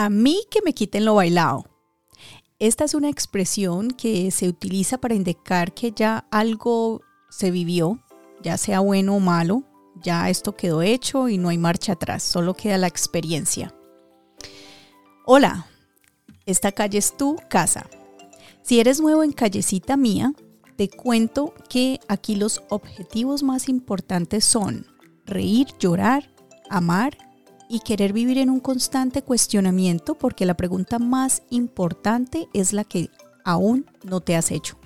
A mí que me quiten lo bailado. Esta es una expresión que se utiliza para indicar que ya algo se vivió, ya sea bueno o malo, ya esto quedó hecho y no hay marcha atrás, solo queda la experiencia. Hola, esta calle es tu casa. Si eres nuevo en Callecita Mía, te cuento que aquí los objetivos más importantes son reír, llorar, amar y querer vivir en un constante cuestionamiento porque la pregunta más importante es la que aún no te has hecho.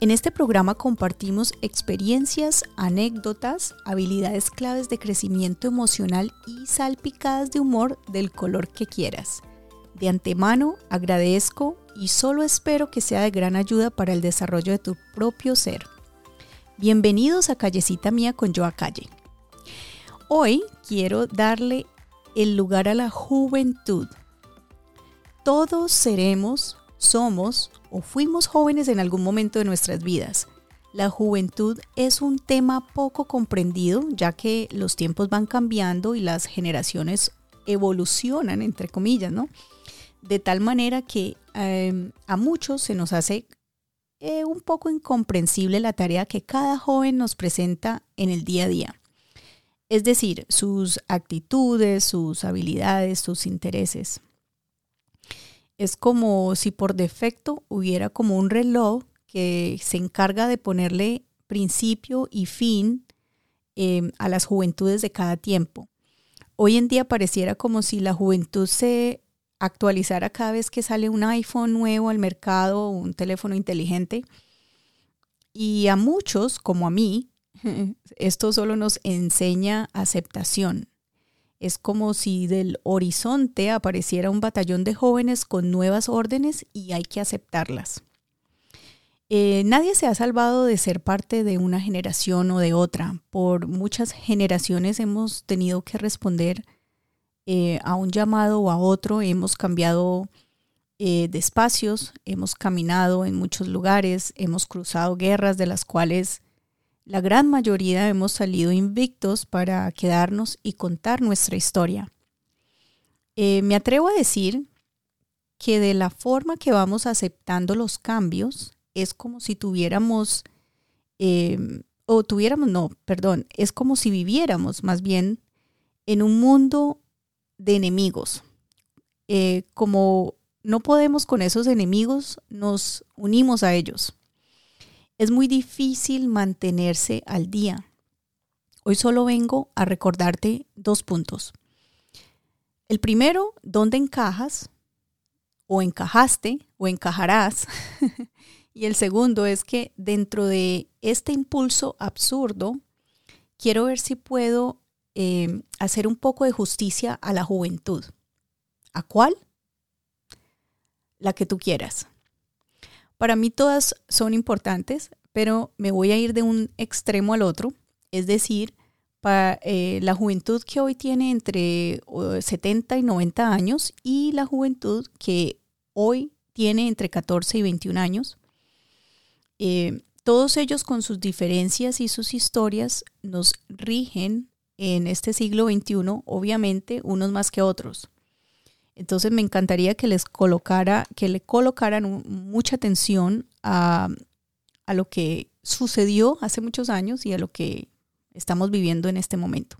En este programa compartimos experiencias, anécdotas, habilidades claves de crecimiento emocional y salpicadas de humor del color que quieras. De antemano agradezco y solo espero que sea de gran ayuda para el desarrollo de tu propio ser. Bienvenidos a Callecita Mía con Joa Calle. Hoy quiero darle el lugar a la juventud. Todos seremos, somos o fuimos jóvenes en algún momento de nuestras vidas. La juventud es un tema poco comprendido ya que los tiempos van cambiando y las generaciones evolucionan, entre comillas, ¿no? De tal manera que em, a muchos se nos hace eh, un poco incomprensible la tarea que cada joven nos presenta en el día a día. Es decir, sus actitudes, sus habilidades, sus intereses. Es como si por defecto hubiera como un reloj que se encarga de ponerle principio y fin em, a las juventudes de cada tiempo. Hoy en día pareciera como si la juventud se actualizara cada vez que sale un iPhone nuevo al mercado, un teléfono inteligente. Y a muchos, como a mí, Esto solo nos enseña aceptación. Es como si del horizonte apareciera un batallón de jóvenes con nuevas órdenes y hay que aceptarlas. Eh, nadie se ha salvado de ser parte de una generación o de otra. Por muchas generaciones hemos tenido que responder eh, a un llamado o a otro. Hemos cambiado eh, de espacios, hemos caminado en muchos lugares, hemos cruzado guerras de las cuales la gran mayoría hemos salido invictos para quedarnos y contar nuestra historia. Eh, me atrevo a decir que de la forma que vamos aceptando los cambios es como si tuviéramos, em, o tuviéramos, no, perdón, es como si viviéramos más bien en un mundo de enemigos. Eh, como no podemos con esos enemigos, nos unimos a ellos es muy difícil mantenerse al día. Hoy solo vengo a recordarte dos puntos. El primero, ¿dónde encajas? O encajaste o encajarás. y el segundo es que dentro de este impulso absurdo, quiero ver si puedo eh, hacer un poco de justicia a la juventud. ¿A cuál? La que tú quieras. Para mí todas son importantes, pero me voy a ir de un extremo al otro, es decir, para eh, la juventud que hoy tiene entre 70 y 90 años y la juventud que hoy tiene entre 14 y 21 años. Eh, todos ellos con sus diferencias y sus historias nos rigen en este siglo XXI, obviamente unos más que otros. Entonces me encantaría que les colocara, que le colocaran mucha atención a, lo que sucedió hace muchos años y a lo que estamos viviendo en este momento.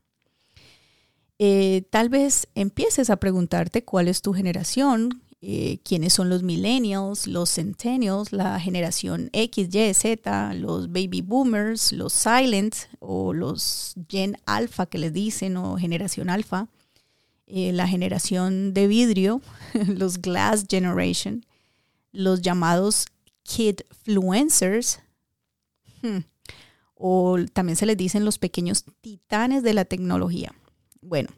Eh, tal vez empieces a preguntarte cuál es tu generación, eh, quiénes son los millennials, los centennials, la generación X, Y, Z, los baby boomers, los silent o los gen alpha que les dicen o generación alfa. Eh, la generación de vidrio, los Glass Generation, los llamados Kidfluencers, hmm, o también se les dicen los pequeños titanes de la tecnología. Bueno,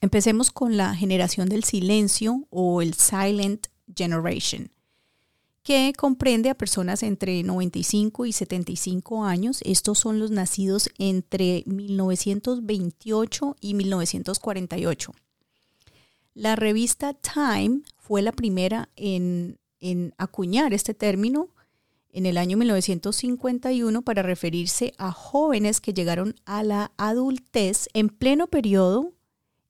empecemos con la generación del silencio o el Silent Generation que comprende a personas entre 95 y 75 años. Estos son los nacidos entre 1928 y 1948. La revista Time fue la primera en, acuñar este término en el año 1951 para referirse a jóvenes que llegaron a la adultez en pleno periodo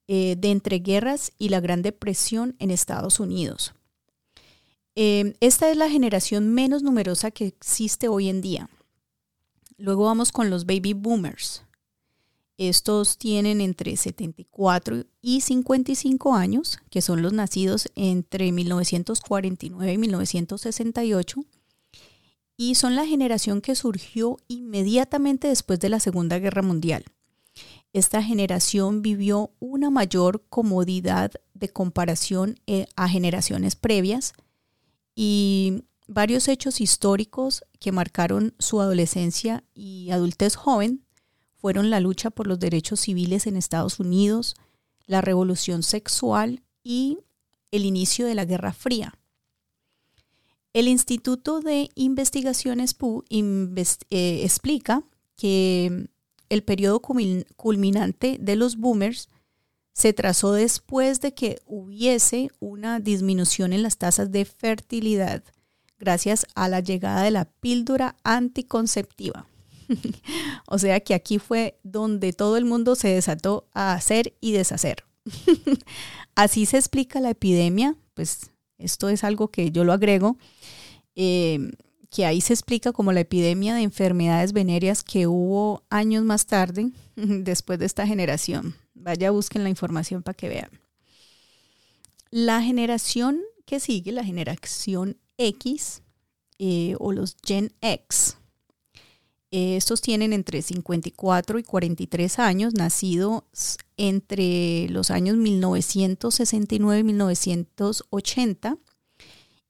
eh, de entreguerras y la Gran Depresión en Estados Unidos. Em, esta es la generación menos numerosa que existe hoy en día. Luego vamos con los baby boomers. Estos tienen entre 74 y 55 años, que son los nacidos entre 1949 y 1968, y son la generación que surgió inmediatamente después de la Segunda Guerra Mundial. Esta generación vivió una mayor comodidad de comparación eh, a generaciones previas y varios hechos históricos que marcaron su adolescencia y adultez joven fueron la lucha por los derechos civiles en Estados Unidos, la revolución sexual y el inicio de la Guerra Fría. El Instituto de Investigaciones PU eh, explica que el periodo culminante de los boomers se trazó después de que hubiese una disminución en las tasas de fertilidad gracias a la llegada de la píldora anticonceptiva. o sea que aquí fue donde todo el mundo se desató a hacer y deshacer. Así se explica la epidemia, pues esto es algo que yo lo agrego, eh, que ahí se explica como la epidemia de enfermedades venéreas que hubo años más tarde, después de esta generación. Vaya, busquen la información para que vean. La generación que sigue, la generación X eh, o los Gen X, estos tienen entre 54 y 43 años, nacidos entre los años 1969 y 1980,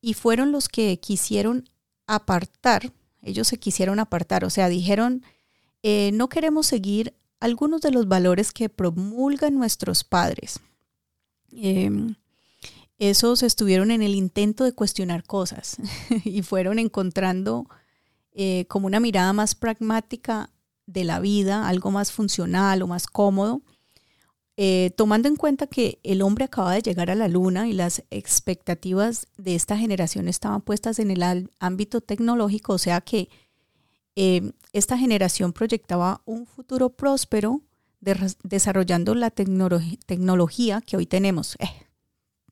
y fueron los que quisieron apartar, ellos se quisieron apartar, o sea, dijeron, eh, no queremos seguir algunos de los valores que promulgan nuestros padres. Em, esos estuvieron en el intento de cuestionar cosas y fueron encontrando eh, como una mirada más pragmática de la vida, algo más funcional o más cómodo, eh, tomando en cuenta que el hombre acaba de llegar a la luna y las expectativas de esta generación estaban puestas en el ámbito tecnológico, o sea que eh, esta generación proyectaba un futuro próspero desarrollando la tecnología que hoy tenemos.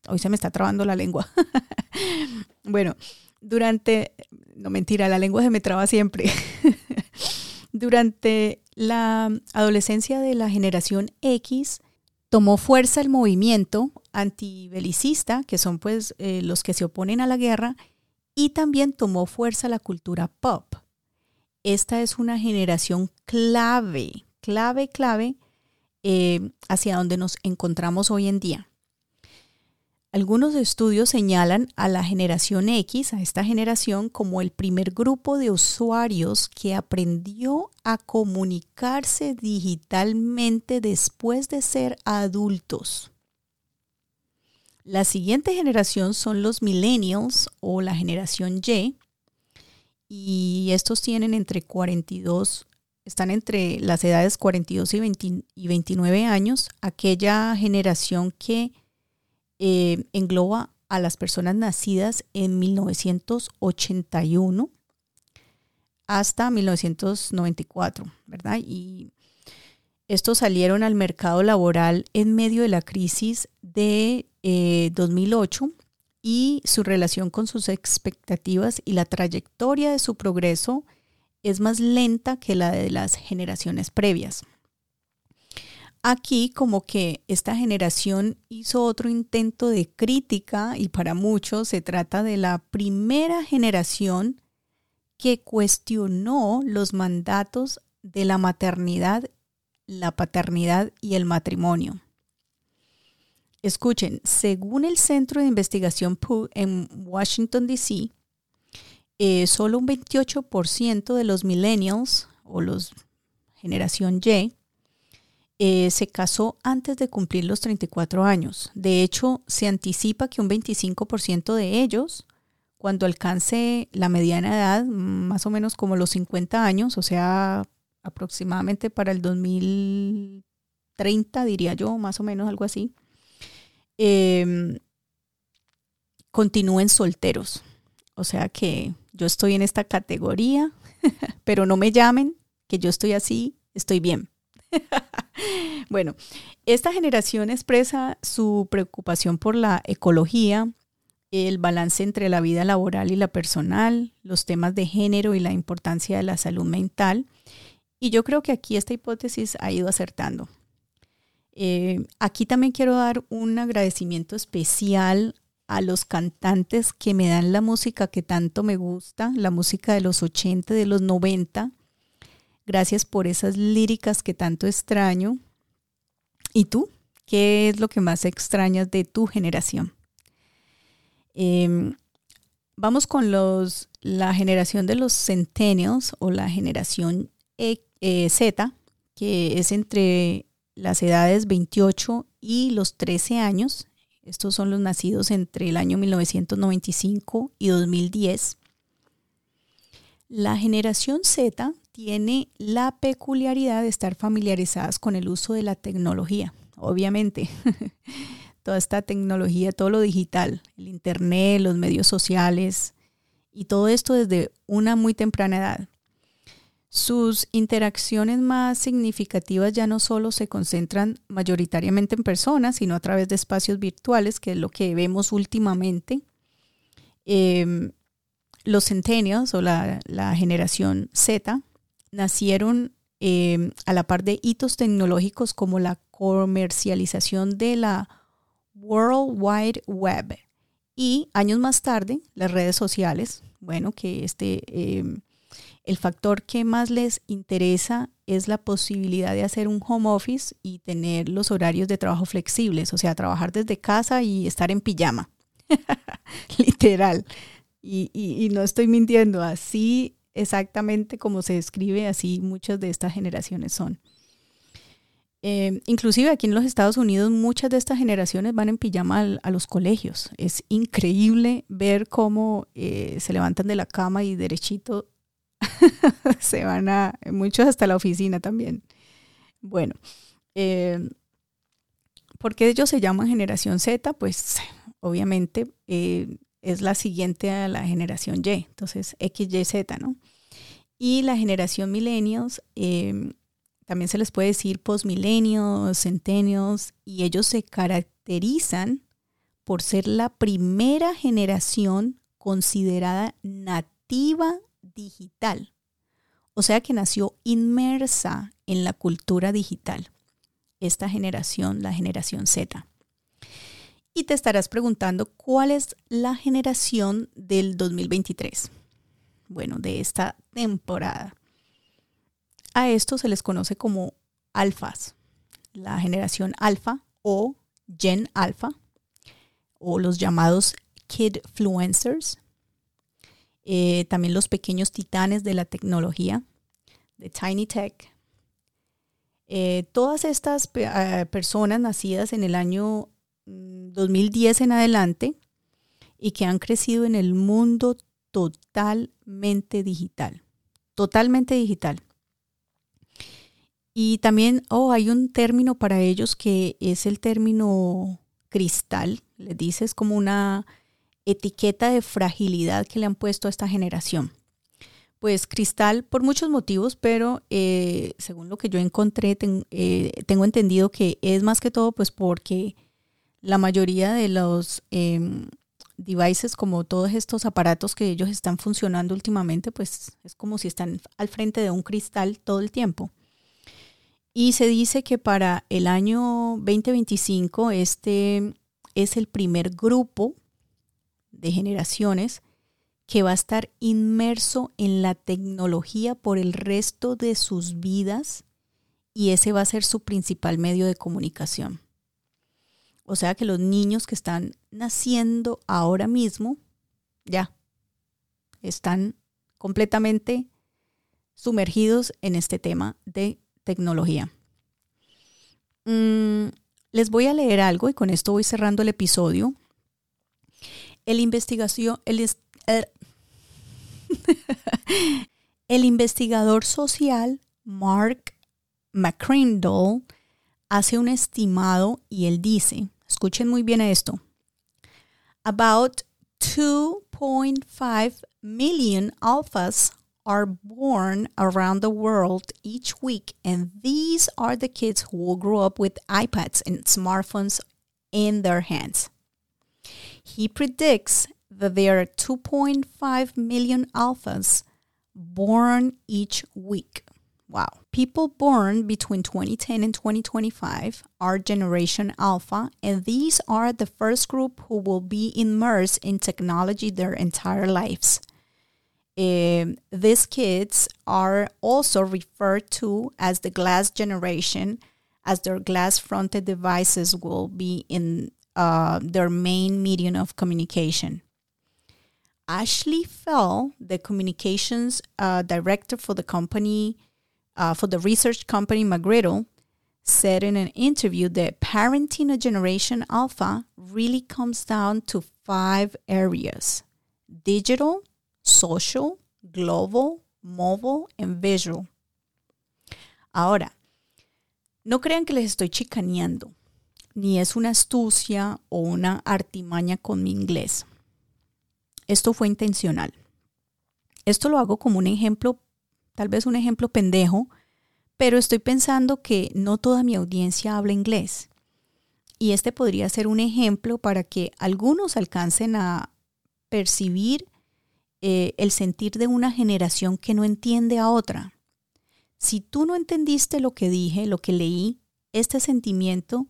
hoy se me está trabando la lengua. bueno, durante, no mentira, la lengua se me traba siempre. Durante la adolescencia de la generación X, tomó fuerza el movimiento antibelicista, que son pues eh, los que se oponen a la guerra, y también tomó fuerza la cultura pop. Esta es una generación clave, clave, clave eh, hacia donde nos encontramos hoy en día. Algunos estudios señalan a la generación X, a esta generación, como el primer grupo de usuarios que aprendió a comunicarse digitalmente después de ser adultos. La siguiente generación son los millennials o la generación Y, y estos tienen entre 42, están entre las edades 42 y, y 29 años, aquella generación que eh, engloba a las personas nacidas en 1981 hasta 1994, ¿verdad? Y estos salieron al mercado laboral en medio de la crisis de 2008 eh, y su relación con sus expectativas y la trayectoria de su progreso es más lenta que la de las generaciones previas. Aquí como que esta generación hizo otro intento de crítica y para muchos se trata de la primera generación que cuestionó los mandatos de la maternidad, la paternidad y el matrimonio. Escuchen, según el Centro de Investigación Pew en Washington, D.C., eh, solo un 28% de los millennials o los generación Y eh, se casó antes de cumplir los 34 años. De hecho, se anticipa que un 25% de ellos, cuando alcance la mediana edad, más o menos como los 50 años, o sea, aproximadamente para el 2030, diría yo, más o menos algo así, em, continúen solteros. O sea que yo estoy en esta categoría, pero no me llamen, que yo estoy así, estoy bien. bueno, esta generación expresa su preocupación por la ecología, el balance entre la vida laboral y la personal, los temas de género y la importancia de la salud mental. Y yo creo que aquí esta hipótesis ha ido acertando. Eh, aquí también quiero dar un agradecimiento especial a los cantantes que me dan la música que tanto me gusta, la música de los 80, de los 90. Gracias por esas líricas que tanto extraño. ¿Y tú? ¿Qué es lo que más extrañas de tu generación? Em, vamos con los, la generación de los centennials o la generación e, eh, Z, que es entre las edades 28 y los 13 años. Estos son los nacidos entre el año 1995 y 2010. La generación Z tiene la peculiaridad de estar familiarizadas con el uso de la tecnología, obviamente. toda esta tecnología, todo lo digital, el Internet, los medios sociales y todo esto desde una muy temprana edad. Sus interacciones más significativas ya no solo se concentran mayoritariamente en personas, sino a través de espacios virtuales, que es lo que vemos últimamente. Em, los centennials o la, generación Z nacieron em, a la par de hitos tecnológicos como la comercialización de la World Wide Web. Y años más tarde, las redes sociales, bueno, que este, em, el factor que más les interesa es la posibilidad de hacer un home office y tener los horarios de trabajo flexibles, o sea, trabajar desde casa y estar en pijama, literal. Y, no estoy mintiendo, así exactamente como se describe, así muchas de estas generaciones son. Eh, inclusive aquí en los Estados Unidos muchas de estas generaciones van en pijama a los colegios. Es increíble ver cómo eh, se levantan de la cama y derechito se van a, muchos hasta la oficina también. Bueno, eh, ¿por qué ellos se llaman generación Z? Pues obviamente es la siguiente a la generación Y, entonces XYZ, ¿no? Y la generación millennials también se les puede decir postmilenios, centenios, y ellos se caracterizan por ser la primera generación considerada nativa digital, o sea que nació inmersa en la cultura digital, esta generación, la generación Z. Y te estarás preguntando cuál es la generación del 2023, bueno, de esta temporada. A esto se les conoce como alfas, la generación alfa o gen alfa, o los llamados kidfluencers, eh, también los pequeños titanes de la tecnología, de Tiny Tech. Eh, todas estas eh, personas nacidas en el año 2010 mm, en adelante y que han crecido en el mundo totalmente digital, totalmente digital. Y también, oh, hay un término para ellos que es el término cristal, les dice, es como una etiqueta de fragilidad que le han puesto a esta generación. Pues cristal por muchos motivos, pero eh, según lo que yo encontré, eh, tengo entendido que es más que todo pues porque la mayoría de los em, devices, como todos estos aparatos que ellos están funcionando últimamente, pues es como si están al frente de un cristal todo el tiempo. Y se dice que para el año 2025 este es el primer grupo de generaciones que va a estar inmerso en la tecnología por el resto de sus vidas y ese va a ser su principal medio de comunicación. O sea que los niños que están naciendo ahora mismo ya están completamente sumergidos en este tema de tecnología. Mm, les voy a leer algo y con esto voy cerrando el episodio. El el, el investigador social Mark McCrindle hace un estimado y él dice, escuchen muy bien esto, about 2.5 million alphas are born around the world each week, and these are the kids who will grow up with iPads and smartphones in their hands. He predicts that there are 2.5 million alphas born each week. Wow. People born between 2010 and 2025 are Generation Alpha, and these are the first group who will be immersed in technology their entire lives. Um, these kids are also referred to as the glass generation, as their glass fronted devices will be in uh, their main medium of communication. Ashley Fell, the communications uh, director for the company, uh, for the research company McGriddle, said in an interview that parenting a generation alpha really comes down to five areas digital, social, global, mobile, and visual. Ahora, no crean que les estoy chicaneando, ni es una astucia o una artimaña con mi inglés. Esto fue intencional. Esto lo hago como un ejemplo, tal vez un ejemplo pendejo, pero estoy pensando que no toda mi audiencia habla inglés. Y este podría ser un ejemplo para que algunos alcancen a percibir eh, el sentir de una generación que no entiende a otra. Si tú no entendiste lo que dije, lo que leí, este sentimiento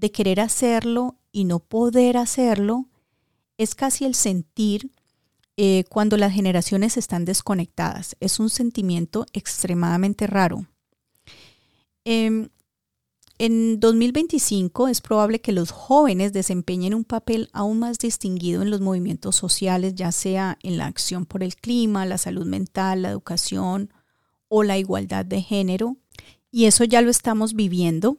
de querer hacerlo y no poder hacerlo, es casi el sentir eh, cuando las generaciones están desconectadas. Es un sentimiento extremadamente raro. Em, en 2025 es probable que los jóvenes desempeñen un papel aún más distinguido en los movimientos sociales, ya sea en la acción por el clima, la salud mental, la educación o la igualdad de género. Y eso ya lo estamos viviendo.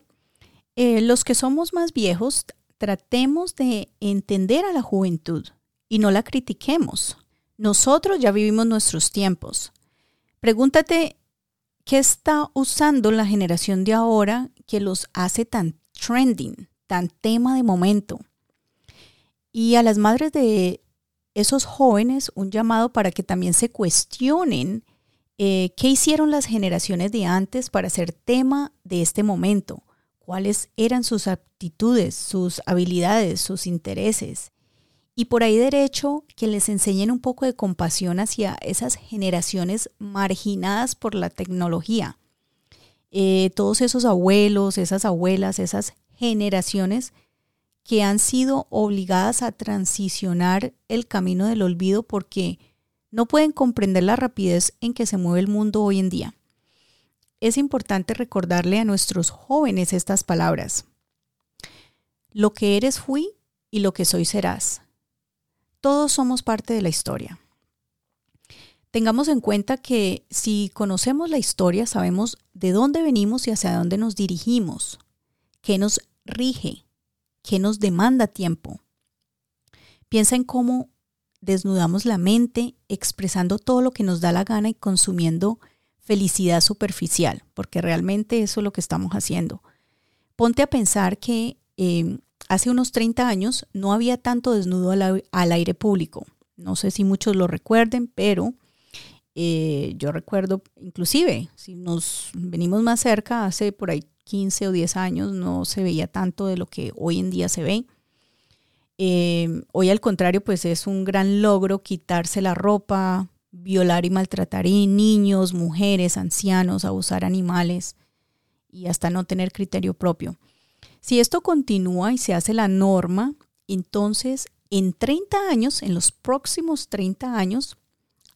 Eh, los que somos más viejos tratemos de entender a la juventud y no la critiquemos. Nosotros ya vivimos nuestros tiempos. Pregúntate qué está usando la generación de ahora que los hace tan trending, tan tema de momento. Y a las madres de esos jóvenes un llamado para que también se cuestionen eh, qué hicieron las generaciones de antes para ser tema de este momento cuáles eran sus aptitudes, sus habilidades, sus intereses. Y por ahí derecho que les enseñen un poco de compasión hacia esas generaciones marginadas por la tecnología. Eh, todos esos abuelos, esas abuelas, esas generaciones que han sido obligadas a transicionar el camino del olvido porque no pueden comprender la rapidez en que se mueve el mundo hoy en día es importante recordarle a nuestros jóvenes estas palabras. Lo que eres fui y lo que soy serás. Todos somos parte de la historia. Tengamos en cuenta que si conocemos la historia sabemos de dónde venimos y hacia dónde nos dirigimos, qué nos rige, qué nos demanda tiempo. Piensa en cómo desnudamos la mente expresando todo lo que nos da la gana y consumiendo felicidad superficial, porque realmente eso es lo que estamos haciendo. Ponte a pensar que em, hace unos 30 años no había tanto desnudo al, aire público. No sé si muchos lo recuerden, pero eh, yo recuerdo, inclusive, si nos venimos más cerca, hace por ahí 15 o 10 años no se veía tanto de lo que hoy en día se ve. Em, hoy al contrario, pues es un gran logro quitarse la ropa, violar y maltratar niños, mujeres, ancianos, abusar animales y hasta no tener criterio propio. Si esto continúa y se hace la norma, entonces en 30 años, en los próximos 30 años,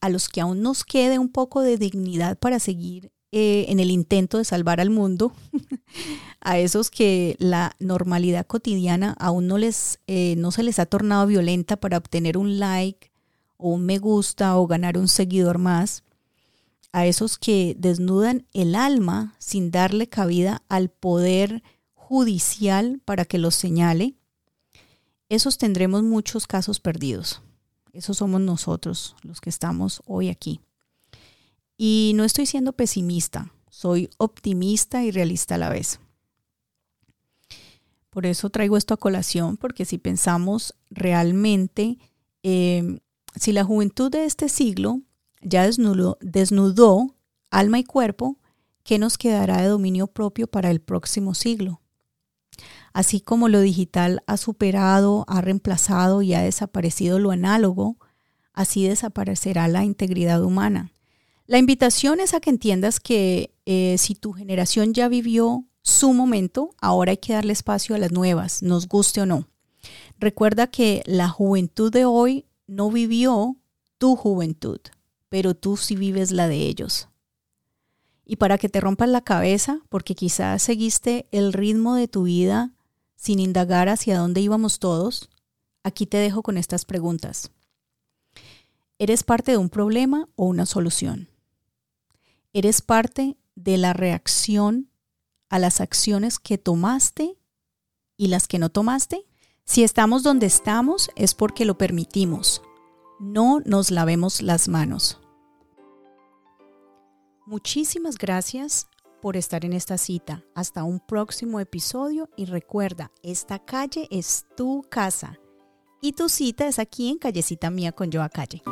a los que aún nos quede un poco de dignidad para seguir eh, en el intento de salvar al mundo, a esos que la normalidad cotidiana aún no, les, eh, no se les ha tornado violenta para obtener un like, o un me gusta o ganar un seguidor más, a esos que desnudan el alma sin darle cabida al poder judicial para que los señale, esos tendremos muchos casos perdidos. Esos somos nosotros los que estamos hoy aquí. Y no estoy siendo pesimista, soy optimista y realista a la vez. Por eso traigo esto a colación, porque si pensamos realmente eh, si la juventud de este siglo ya desnudó, desnudó alma y cuerpo, ¿qué nos quedará de dominio propio para el próximo siglo? Así como lo digital ha superado, ha reemplazado y ha desaparecido lo análogo, así desaparecerá la integridad humana. La invitación es a que entiendas que eh, si tu generación ya vivió su momento, ahora hay que darle espacio a las nuevas, nos guste o no. Recuerda que la juventud de hoy no vivió tu juventud, pero tú sí vives la de ellos. Y para que te rompas la cabeza, porque quizás seguiste el ritmo de tu vida sin indagar hacia dónde íbamos todos, aquí te dejo con estas preguntas. ¿Eres parte de un problema o una solución? ¿Eres parte de la reacción a las acciones que tomaste y las que no tomaste? Si estamos donde estamos es porque lo permitimos. No nos lavemos las manos. Muchísimas gracias por estar en esta cita. Hasta un próximo episodio y recuerda, esta calle es tu casa y tu cita es aquí en Callecita Mía con Joa Calle.